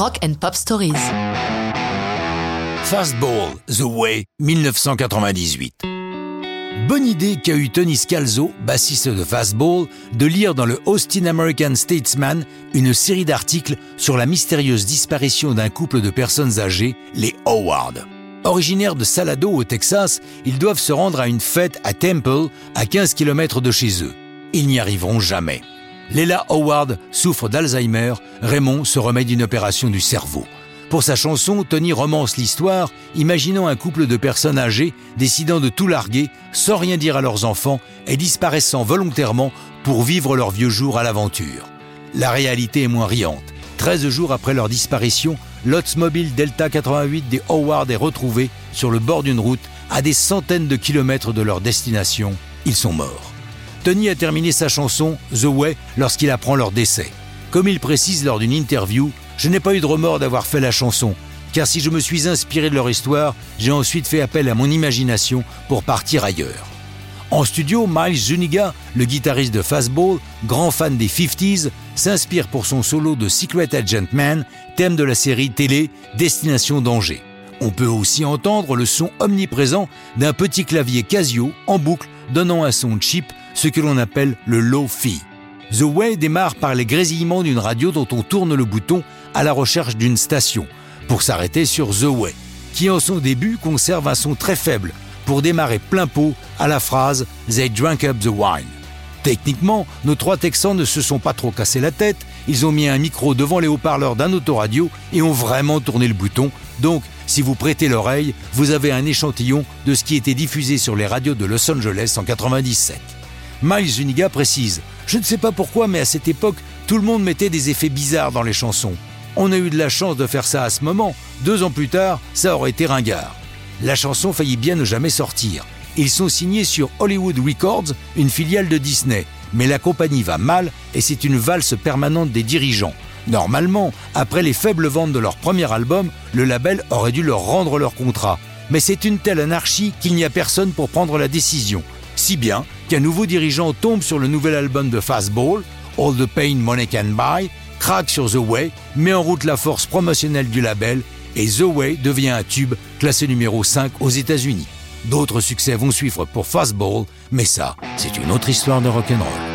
Rock and Pop Stories. Fastball, The Way, 1998. Bonne idée qu'a eu Tony Scalzo, bassiste de Fastball, de lire dans le Austin American Statesman une série d'articles sur la mystérieuse disparition d'un couple de personnes âgées, les Howard. Originaires de Salado au Texas, ils doivent se rendre à une fête à Temple, à 15 km de chez eux. Ils n'y arriveront jamais. Leila Howard souffre d'Alzheimer, Raymond se remet d'une opération du cerveau. Pour sa chanson, Tony romance l'histoire, imaginant un couple de personnes âgées décidant de tout larguer sans rien dire à leurs enfants et disparaissant volontairement pour vivre leurs vieux jours à l'aventure. La réalité est moins riante. 13 jours après leur disparition, l'Oldsmobile Delta 88 des Howard est retrouvé sur le bord d'une route à des centaines de kilomètres de leur destination. Ils sont morts. Tony a terminé sa chanson The Way lorsqu'il apprend leur décès. Comme il précise lors d'une interview, je n'ai pas eu de remords d'avoir fait la chanson, car si je me suis inspiré de leur histoire, j'ai ensuite fait appel à mon imagination pour partir ailleurs. En studio, Miles Zuniga, le guitariste de Fastball, grand fan des 50s, s'inspire pour son solo de Secret Agent Man, thème de la série télé Destination Danger. On peut aussi entendre le son omniprésent d'un petit clavier Casio en boucle donnant un son cheap, ce que l'on appelle le low-fi. The Way démarre par les grésillements d'une radio dont on tourne le bouton à la recherche d'une station, pour s'arrêter sur The Way, qui en son début conserve un son très faible, pour démarrer plein pot à la phrase They drank up the wine. Techniquement, nos trois Texans ne se sont pas trop cassés la tête, ils ont mis un micro devant les haut-parleurs d'un autoradio et ont vraiment tourné le bouton, donc si vous prêtez l'oreille, vous avez un échantillon de ce qui était diffusé sur les radios de Los Angeles en 97. Miles Zuniga précise Je ne sais pas pourquoi, mais à cette époque, tout le monde mettait des effets bizarres dans les chansons. On a eu de la chance de faire ça à ce moment. Deux ans plus tard, ça aurait été ringard. La chanson faillit bien ne jamais sortir. Ils sont signés sur Hollywood Records, une filiale de Disney. Mais la compagnie va mal et c'est une valse permanente des dirigeants. Normalement, après les faibles ventes de leur premier album, le label aurait dû leur rendre leur contrat. Mais c'est une telle anarchie qu'il n'y a personne pour prendre la décision. Si bien qu'un nouveau dirigeant tombe sur le nouvel album de Fastball, All the Pain Money Can Buy, craque sur The Way, met en route la force promotionnelle du label et The Way devient un tube classé numéro 5 aux États-Unis. D'autres succès vont suivre pour Fastball, mais ça, c'est une autre histoire de rock'n'roll.